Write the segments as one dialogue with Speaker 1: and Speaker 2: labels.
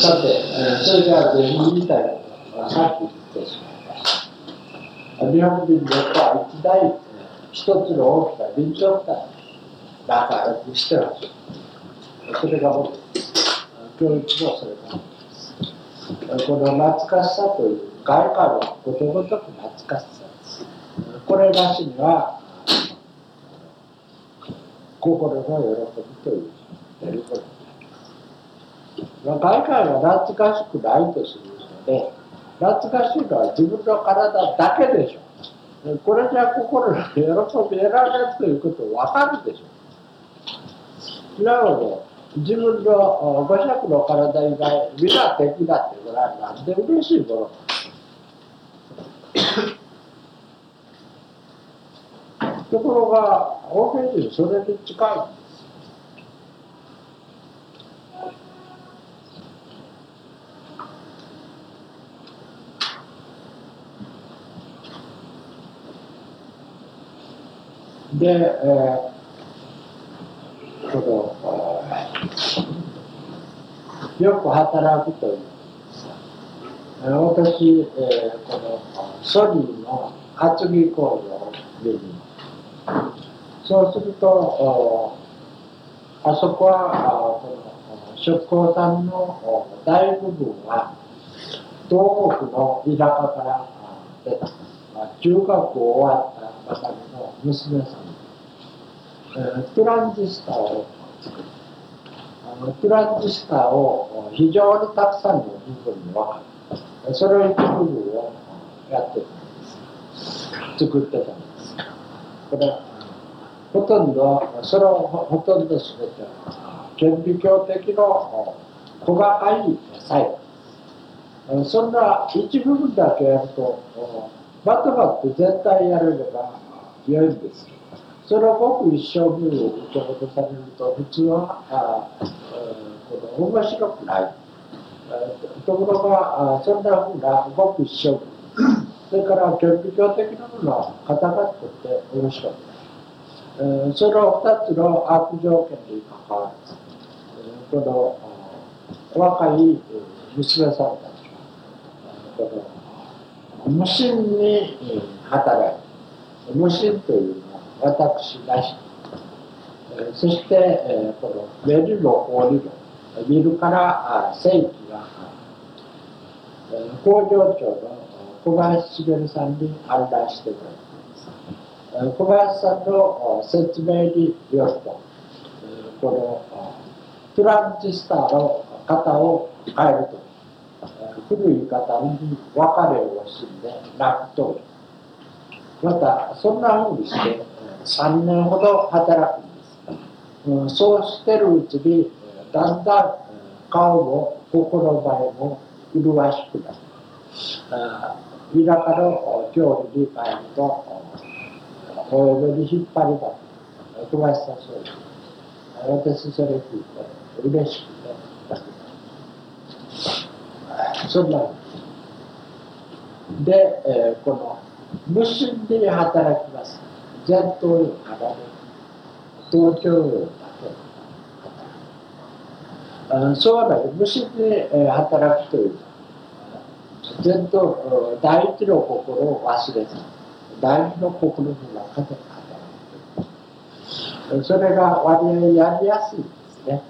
Speaker 1: さて、それでは全員みたいなことはさっき言ってしまいました。日本人は一大一つの大きな臨場感中にしてはそれが僕教育もそれからこの懐かしさという外貨のことごとく懐かしさこれなしには心の喜びというやること外界が懐かしくないとするので懐かしいのは自分の体だけでしょこれじゃ心の喜び得られるということ分かるでしょなので自分の五尺の体以外皆敵だってこれは何で嬉しいもの。ところが欧米人それに近い。で、えー、この、よく働くという。私、えー、このソニーの厚木工場でそうすると、あそこはあこの出向さんの大部分は東北の田舎から出た、中学校終わったばかりの娘さんトランジスタを作るあのトランジスタを非常にたくさんの部分に分かるそれを一部分をやってたんです。作ってたんです。これほとんどそれをほとんど全て顕微鏡的の細かい細胞そんな一部分だけやるとまとまって全体やれれば良いんです。それをごく一生分を受け渡されると普通はあ、えー、この面白くない。ところがあそんなふうなごく一生分。それから教育教的なものは方々とって面白くない。えー、その二つの悪条件に関わらず、えー、この若い娘さんたちはこの無心に働いて無心というのは私らしく、えそして、えこのウェルの法理論見るから正規がえ工場長の小林茂さんに案内してくれています小林さんの説明によるとこのトランジスターの型を変えると古い型に別れを惜しんで納豆またそんなふうにして3年ほど働くんです、うん、そうしてるうちにだんだん顔も心も麗しくなる。田舎の料理に帰るとお嫁に引っ張りだ。小林さそうです。私それ聞いて嬉しくてそんなで、えー、この無心で働きます。前頭葉から頭頂葉だけ働く。そうな無心で働くという前頭第一の心を忘れず第二の心の中で働くそれが割合やりやすいですね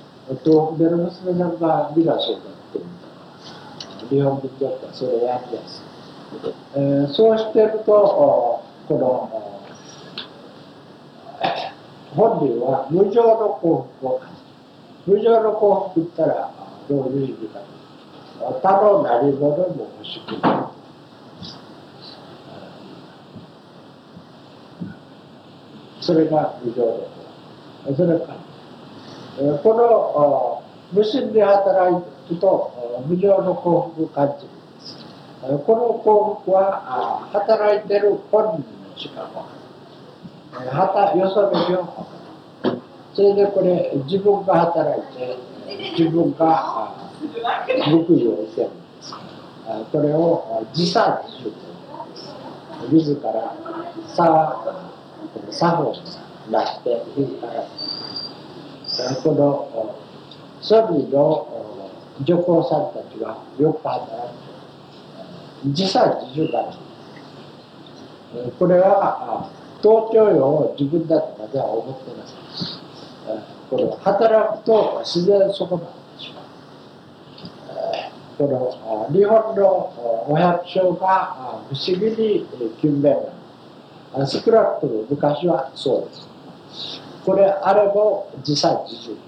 Speaker 1: 東北での娘さんが皆そうだって日本人にとってはそれやりやすいえー、そうしてるとこの本人は無常の幸福を感じる無常の幸福ったらどういう意味か他の何物も欲しくないそれが無常の幸福それから、この無心で働くと無常の幸福を感じる。この項目は働いてる本人のしかもはたよその情報それでこれ自分が働いて自分が報いを受けるんです。これを自殺すると自らさ作法を出して自らこのソビの女工さんたちがよく働く自作自受があるこれは東京よを自分だとまでは思ってませんこれは働くと自然そこなんでしょうこの日本のお百姓が不思議に勤勉な少なくとも昔はそうです。これあれも自作自受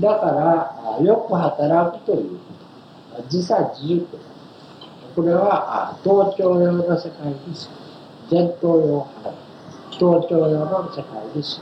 Speaker 1: だからよく働くということ。自作自受これは東京用の世界です。前頭葉東京用の世界です。